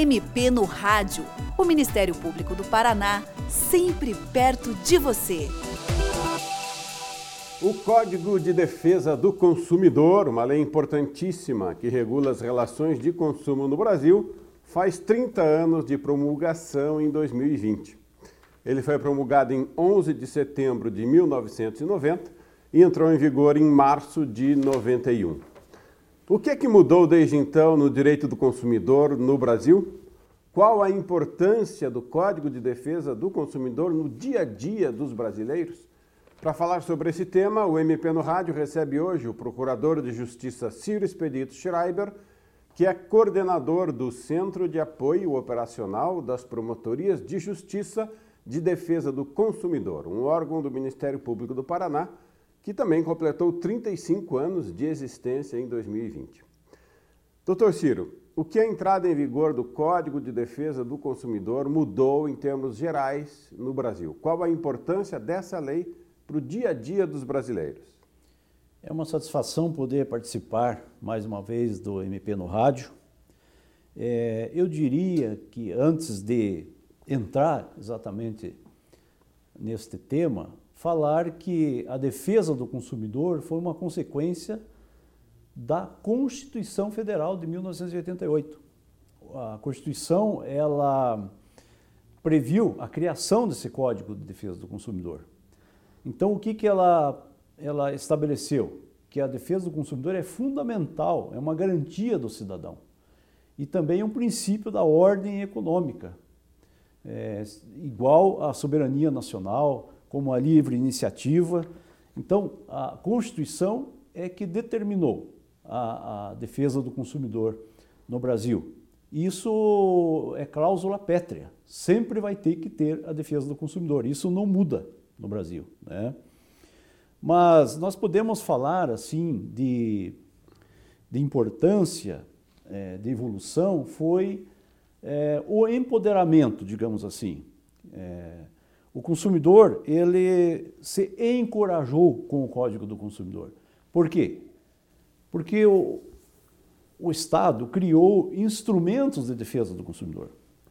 MP no Rádio. O Ministério Público do Paraná, sempre perto de você. O Código de Defesa do Consumidor, uma lei importantíssima que regula as relações de consumo no Brasil, faz 30 anos de promulgação em 2020. Ele foi promulgado em 11 de setembro de 1990 e entrou em vigor em março de 91. O que é que mudou desde então no direito do consumidor no Brasil? Qual a importância do Código de Defesa do Consumidor no dia a dia dos brasileiros? Para falar sobre esse tema, o MP no Rádio recebe hoje o Procurador de Justiça Ciro Expedito Schreiber, que é coordenador do Centro de Apoio Operacional das Promotorias de Justiça de Defesa do Consumidor, um órgão do Ministério Público do Paraná que também completou 35 anos de existência em 2020. Doutor Ciro, o que a entrada em vigor do Código de Defesa do Consumidor mudou em termos gerais no Brasil? Qual a importância dessa lei para o dia a dia dos brasileiros? É uma satisfação poder participar mais uma vez do MP no Rádio. É, eu diria que antes de entrar exatamente neste tema, falar que a defesa do consumidor foi uma consequência da Constituição Federal de 1988. A Constituição ela previu a criação desse Código de Defesa do Consumidor. Então, o que, que ela, ela estabeleceu? Que a defesa do consumidor é fundamental, é uma garantia do cidadão. E também é um princípio da ordem econômica, é, igual à soberania nacional, como a livre iniciativa. Então, a Constituição é que determinou a, a defesa do consumidor no Brasil. Isso é cláusula pétrea. Sempre vai ter que ter a defesa do consumidor. Isso não muda no Brasil. Né? Mas nós podemos falar assim de, de importância, é, de evolução, foi é, o empoderamento, digamos assim. É, o consumidor, ele se encorajou com o Código do Consumidor. Por quê? Porque o, o Estado criou instrumentos de defesa do consumidor.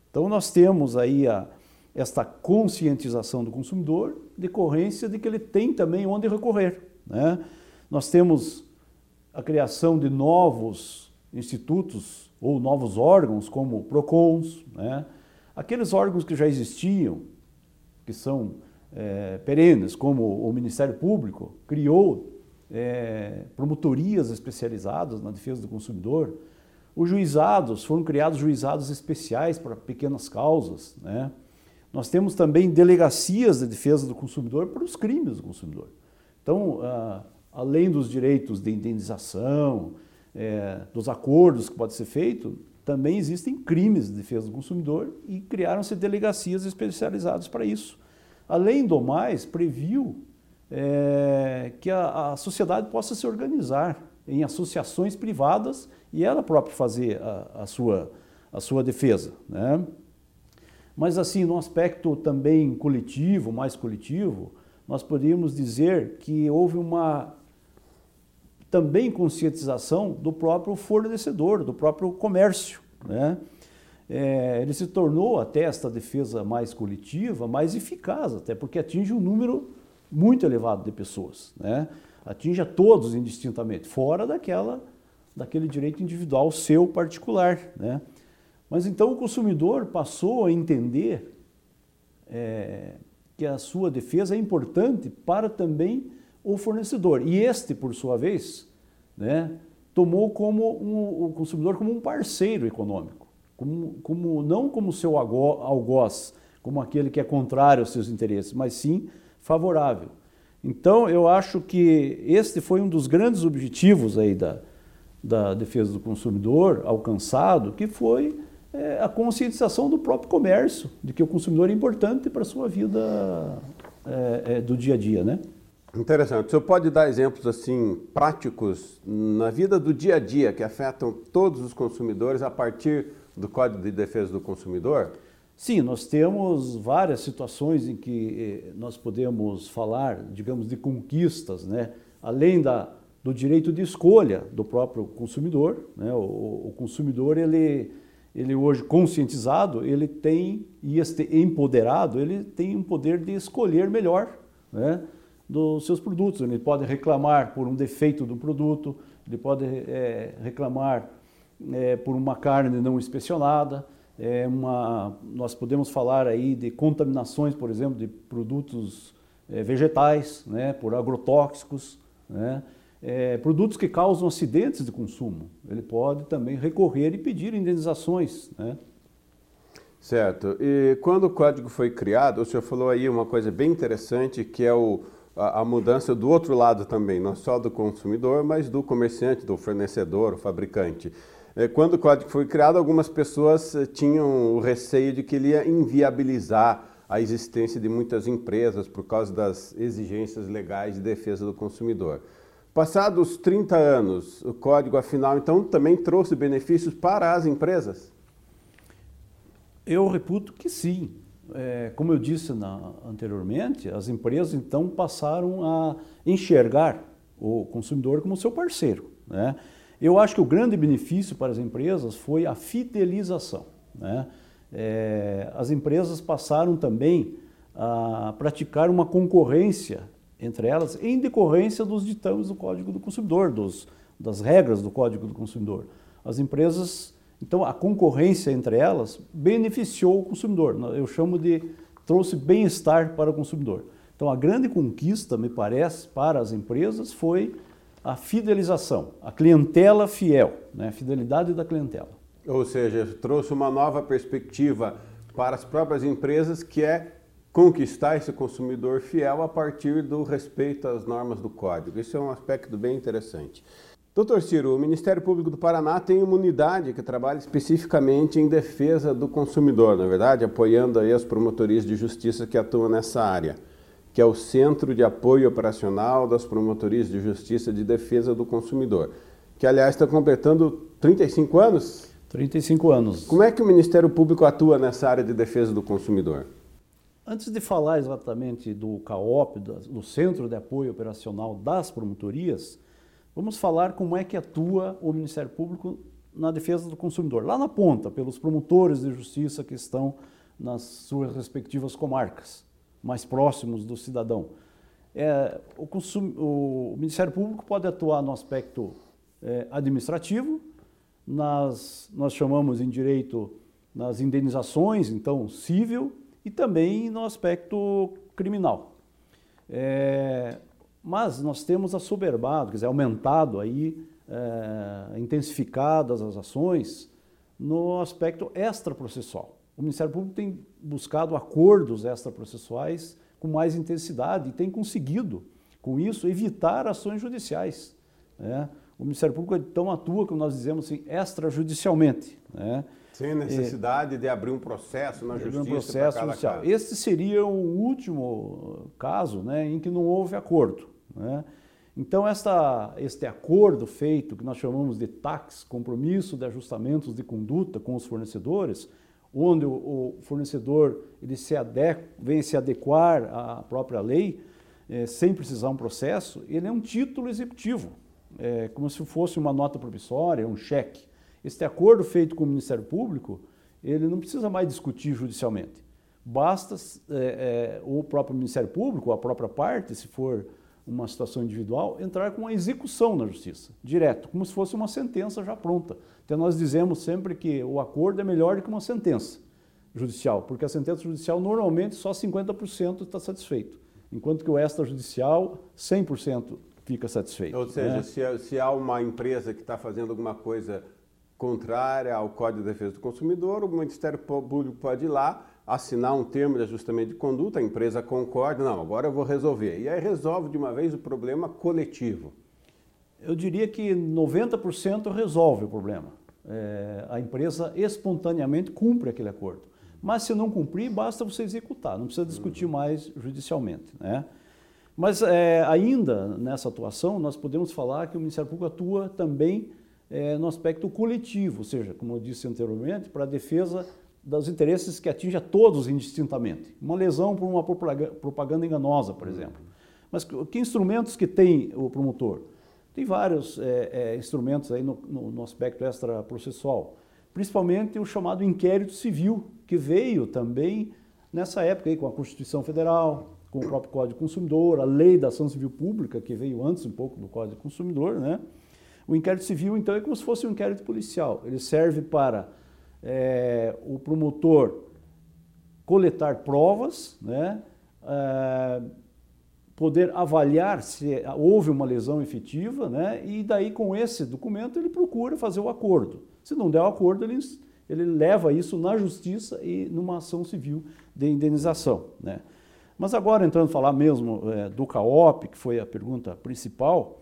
Então nós temos aí a, esta conscientização do consumidor, decorrência de que ele tem também onde recorrer. Né? Nós temos a criação de novos institutos ou novos órgãos, como PROCONs, né? aqueles órgãos que já existiam, que são é, perenes, como o Ministério Público criou é, promotorias especializadas na defesa do consumidor. Os juizados, foram criados juizados especiais para pequenas causas. Né? Nós temos também delegacias de defesa do consumidor para os crimes do consumidor. Então, além dos direitos de indenização, é, dos acordos que pode ser feito, também existem crimes de defesa do consumidor e criaram-se delegacias especializadas para isso. Além do mais, previu é, que a, a, sociedade possa se organizar em associações privadas e ela própria fazer a, a sua, a sua defesa. Né? Mas assim, no aspecto também coletivo, mais coletivo, nós poderíamos dizer que houve uma também conscientização do próprio fornecedor, do próprio comércio. Né? É, ele se tornou até esta defesa mais coletiva, mais eficaz, até porque atinge um número muito elevado de pessoas. Né? Atinge a todos indistintamente, fora daquela, daquele direito individual seu particular. Né? Mas então o consumidor passou a entender é, que a sua defesa é importante para também o fornecedor. E este, por sua vez, né, tomou como um, o consumidor como um parceiro econômico, como, como, não como seu algoz, como aquele que é contrário aos seus interesses, mas sim favorável. Então, eu acho que este foi um dos grandes objetivos aí da, da defesa do consumidor alcançado, que foi é, a conscientização do próprio comércio, de que o consumidor é importante para a sua vida é, é, do dia a dia, né? Interessante. O senhor pode dar exemplos assim práticos na vida do dia a dia que afetam todos os consumidores a partir do Código de Defesa do Consumidor? Sim, nós temos várias situações em que eh, nós podemos falar, digamos, de conquistas, né? Além da, do direito de escolha do próprio consumidor, né? o, o consumidor ele ele hoje conscientizado, ele tem, e este empoderado, ele tem um poder de escolher melhor né, dos seus produtos. Ele pode reclamar por um defeito do produto, ele pode é, reclamar é, por uma carne não inspecionada, é uma, nós podemos falar aí de contaminações, por exemplo, de produtos é, vegetais, né, por agrotóxicos, né, é, produtos que causam acidentes de consumo. Ele pode também recorrer e pedir indenizações. Né? Certo. E quando o código foi criado, o senhor falou aí uma coisa bem interessante, que é o, a, mudança do outro lado também, não só do consumidor, mas do comerciante, do fornecedor, o fabricante. É, quando o código foi criado, algumas pessoas eh, tinham o receio de que ele ia inviabilizar a existência de muitas empresas por causa das exigências legais de defesa do consumidor. Passados 30 anos, o código, afinal, então, também trouxe benefícios para as empresas? Eu reputo que sim. É, como eu disse na, anteriormente, as empresas então passaram a enxergar o consumidor como seu parceiro. Né? Eu acho que o grande benefício para as empresas foi a fidelização. Né? É, as empresas passaram também a praticar uma concorrência entre elas em decorrência dos ditames do Código do Consumidor, dos, das regras do Código do Consumidor. As empresas, então a concorrência entre elas beneficiou o consumidor. Eu chamo de trouxe bem-estar para o consumidor. Então a grande conquista, me parece, para as empresas foi a fidelização, a clientela fiel, né? a fidelidade da clientela. Ou seja, trouxe uma nova perspectiva para as próprias empresas que é conquistar esse consumidor fiel a partir do respeito às normas do código. Isso é um aspecto bem interessante. Doutor Ciro, o Ministério Público do Paraná tem uma unidade que trabalha especificamente em defesa do consumidor, na é verdade, apoiando aí as promotorias de justiça que atuam nessa área, que é o Centro de Apoio Operacional das Promotorias de Justiça de Defesa do Consumidor, que aliás está completando 35 anos? 35 anos. Como é que o Ministério Público atua nessa área de defesa do consumidor? Antes de falar exatamente do CAOP, do Centro de Apoio Operacional das Promotorias, vamos falar como é que atua o Ministério Público na defesa do consumidor. Lá na ponta, pelos promotores de justiça que estão nas suas respectivas comarcas, mais próximos do cidadão. É, o, consum, o, Ministério Público pode atuar no aspecto é, administrativo, nas, nós chamamos em direito nas indenizações, então civil, e também no aspecto criminal. É, mas nós temos assoberbado, quer dizer, aumentado aí, é, intensificadas as ações no aspecto extraprocessual. O Ministério Público tem buscado acordos extraprocessuais com mais intensidade e tem conseguido, com isso, evitar ações judiciais. Né? O Ministério Público então atua, como nós dizemos assim, extrajudicialmente. Né? Sem necessidade é, de abrir um processo na justiça. Um processo judicial. Caso. Este seria o último caso né, em que não houve acordo. Né? Então, esta, este acordo feito, que nós chamamos de TAX, Compromisso de Ajustamentos de Conduta com os Fornecedores, onde o, o fornecedor ele se adequa, vem se adequar à própria lei, é, sem precisar um processo, ele é um título executivo, é, como se fosse uma nota promissória, um cheque. Este acordo feito com o Ministério Público, ele não precisa mais discutir judicialmente. Basta é, é, o próprio Ministério Público, a própria parte, se for uma situação individual, entrar com a execução na justiça, direto, como se fosse uma sentença já pronta. Então nós dizemos sempre que o acordo é melhor do que uma sentença judicial, porque a sentença judicial normalmente só 50% está satisfeito, enquanto que o extrajudicial 100% fica satisfeito. Ou seja, né? se, se há uma empresa que está fazendo alguma coisa contrária ao Código de Defesa do Consumidor, o Ministério Público pode ir lá, assinar um termo de ajustamento de conduta, a empresa concorda, não, agora eu vou resolver. E aí resolve de uma vez o problema coletivo. Eu diria que 90% resolve o problema. É, a empresa espontaneamente cumpre aquele acordo. Mas se não cumprir, basta você executar, não precisa discutir uhum. mais judicialmente. Né? Mas é, ainda nessa atuação, nós podemos falar que o Ministério Público atua também é, no aspecto coletivo, ou seja, como eu disse anteriormente, para a defesa dos interesses que atinge a todos indistintamente. Uma lesão por uma propaganda enganosa, por exemplo. Mas que instrumentos que tem o promotor? Tem vários é, é, instrumentos aí no, no, no aspecto principalmente o chamado inquérito civil, que veio também nessa época aí, com a Constituição Federal, com o próprio Código Consumidor, a Lei da Ação Civil Pública, que veio antes um pouco do Código Consumidor, né? O inquérito civil, então, é como se fosse um inquérito policial. Ele serve para é, o promotor coletar provas, né? É, poder avaliar se houve uma lesão efetiva, né? e daí com esse documento ele procura fazer o acordo. Se não der o acordo, ele, ele leva isso na justiça e numa ação civil de indenização. Né? Mas agora, entrando a falar mesmo é, do CAOP, que foi a pergunta principal,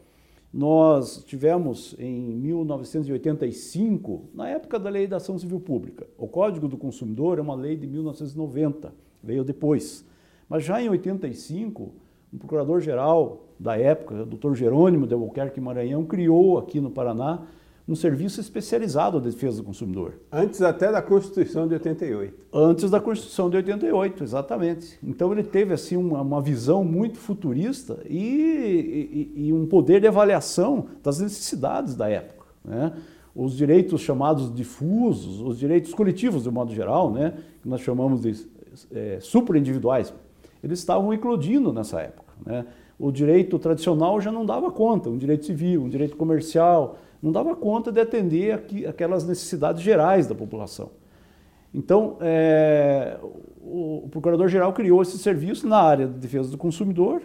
nós tivemos em 1985, na época da Lei da Ação Civil Pública, o Código do Consumidor é uma lei de 1990, veio depois. Mas já em 85, o procurador-geral da época, o doutor Jerônimo de Albuquerque Maranhão, criou aqui no Paraná um serviço especializado de defesa do consumidor. Antes até da Constituição de 88. Antes da Constituição de 88, exatamente. Então ele teve assim uma, uma visão muito futurista e, e, e, um poder de avaliação das necessidades da época. Né? Os direitos chamados difusos, os direitos coletivos de modo geral, né? que nós chamamos de é, superindividuais, eles estavam eclodindo nessa época. Né? O direito tradicional já não dava conta, um direito civil, um direito comercial, não dava conta de atender aquelas necessidades gerais da população. Então, é, o, o Procurador-Geral criou esse serviço na área de defesa do consumidor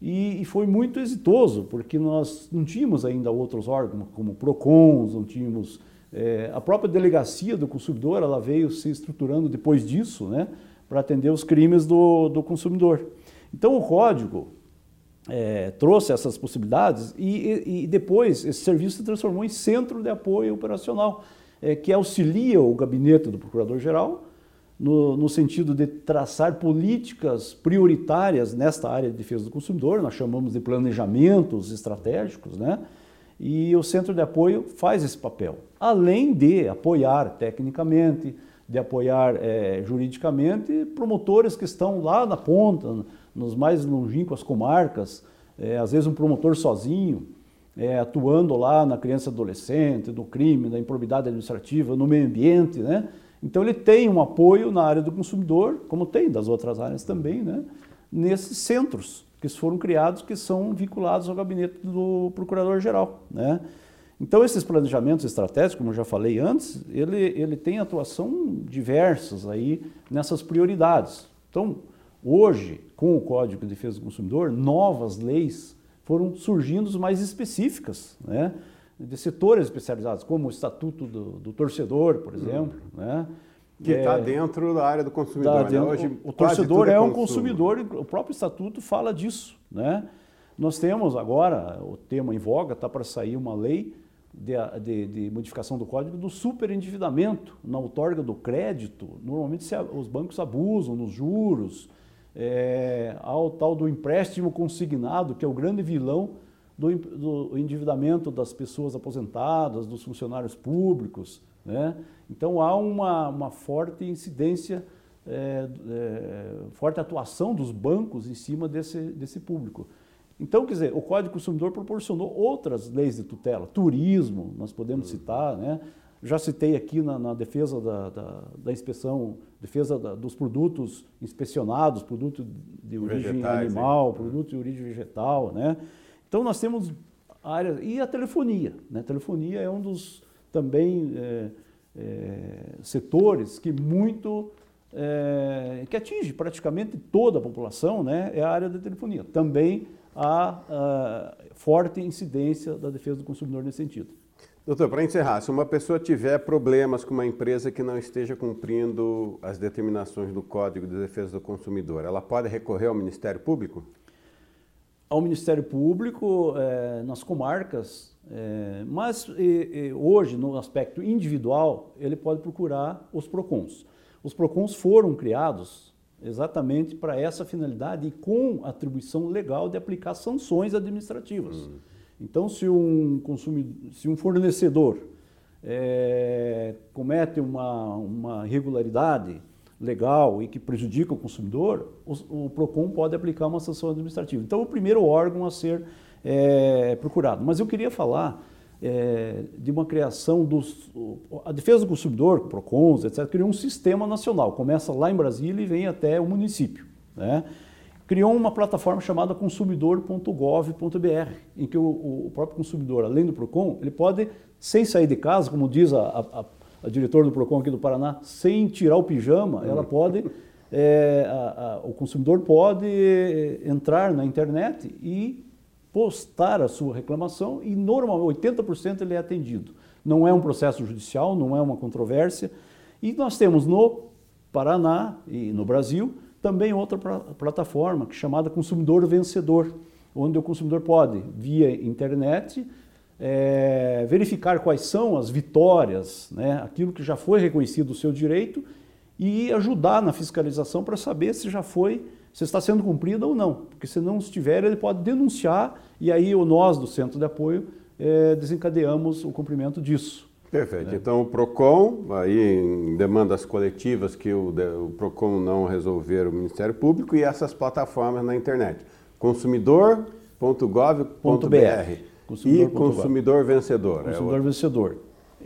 e, e, foi muito exitoso, porque nós não tínhamos ainda outros órgãos, como PROCONs, não tínhamos... É, a própria delegacia do consumidor, ela veio se estruturando depois disso, né? para atender os crimes do, do consumidor. Então, o código é, trouxe essas possibilidades e, e, depois esse serviço se transformou em centro de apoio operacional, é, que auxilia o gabinete do Procurador-Geral no, no, sentido de traçar políticas prioritárias nesta área de defesa do consumidor, nós chamamos de planejamentos estratégicos, né? E o centro de apoio faz esse papel, além de apoiar tecnicamente, de apoiar é, juridicamente promotores que estão lá na ponta, nos mais longínquas comarcas, é, às vezes um promotor sozinho, é, atuando lá na criança adolescente, no crime, na improbidade administrativa, no meio ambiente, né? Então ele tem um apoio na área do consumidor, como tem das outras áreas também, né? Nesses centros que foram criados, que são vinculados ao gabinete do Procurador-Geral, né? Então, esses planejamentos estratégicos, como eu já falei antes, ele, ele tem atuação diversas aí nessas prioridades. Então, hoje, com o Código de Defesa do Consumidor, novas leis foram surgindo mais específicas, né? de setores especializados, como o Estatuto do, do Torcedor, por exemplo. Hum. Né? Que está é, dentro da área do consumidor. Tá dentro, né? Hoje, o, o torcedor é, é um consumidor, o próprio Estatuto fala disso. Né? Nós temos agora, o tema em voga, está para sair uma lei de, de, de, modificação do código do superendividamento na outorga do crédito. Normalmente se, os bancos abusam nos juros, é, ao tal do empréstimo consignado, que é o grande vilão do, do endividamento das pessoas aposentadas, dos funcionários públicos. Né? Então há uma, uma forte incidência, é, é, forte atuação dos bancos em cima desse, desse público. Então, quer dizer, o Código Consumidor proporcionou outras leis de tutela, turismo, nós podemos uhum. citar, né? Já citei aqui na, na defesa da, da, da, inspeção, defesa da, dos produtos inspecionados, produto de origem Vegetais, animal, hein? produto de origem vegetal, né? Então nós temos áreas e a telefonia, né? A telefonia é um dos também é, é, setores que muito é, que atinge praticamente toda a população, né? É a área da telefonia. Também a, a forte incidência da defesa do consumidor nesse sentido. Doutor, para encerrar, se uma pessoa tiver problemas com uma empresa que não esteja cumprindo as determinações do Código de Defesa do Consumidor, ela pode recorrer ao Ministério Público? Ao Ministério Público, é, nas comarcas, é, mas e, e, hoje, no aspecto individual, ele pode procurar os PROCONs. Os PROCONs foram criados exatamente para essa finalidade e com atribuição legal de aplicar sanções administrativas. Hum. Então, se um, consumidor, se um fornecedor é, comete uma, uma irregularidade legal e que prejudica o consumidor, o, o, PROCON pode aplicar uma sanção administrativa. Então, o primeiro órgão a ser é, procurado. Mas eu queria falar é, de uma criação dos. A defesa do consumidor, PROCONs, etc., criou um sistema nacional. Começa lá em Brasília e vem até o município. Né? Criou uma plataforma chamada consumidor.gov.br, em que o, o, próprio consumidor, além do PROCON, ele pode, sem sair de casa, como diz a, a, a diretora do PROCON aqui do Paraná, sem tirar o pijama, ela pode. É, a, o consumidor pode entrar na internet e postar a sua reclamação e normalmente 80% ele é atendido. Não é um processo judicial, não é uma controvérsia. E nós temos no Paraná e no Brasil também outra plataforma que é chamada Consumidor Vencedor, onde o consumidor pode, via internet, é, verificar quais são as vitórias, né, aquilo que já foi reconhecido o seu direito e ajudar na fiscalização para saber se já foi se está sendo cumprida ou não. Porque se não estiver, ele pode denunciar e aí nós do Centro de Apoio é, desencadeamos o cumprimento disso. Perfeito. É. Então o PROCON, aí em demandas coletivas que o, o PROCON não resolver o Ministério Público e essas plataformas na internet. Consumidor.gov.br e Consumidor Vencedor. Consumidor é Vencedor.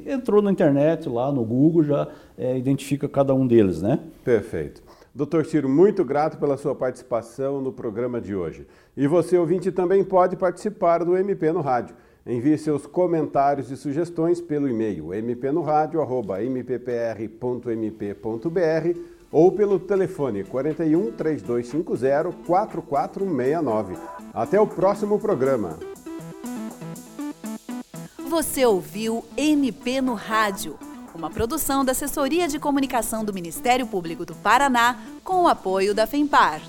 Entrou na internet, lá no Google, já é, identifica cada um deles, né? Perfeito. Doutor Ciro, muito grato pela sua participação no programa de hoje. E você, ouvinte, também pode participar do MP no Rádio. Envie seus comentários e sugestões pelo e-mail mpnoradio.mppr.mp.br ou pelo telefone 41 3250 4469. Até o próximo programa. Você ouviu MP no Rádio uma produção da Assessoria de Comunicação do Ministério Público do Paraná, com o apoio da FEMPAR.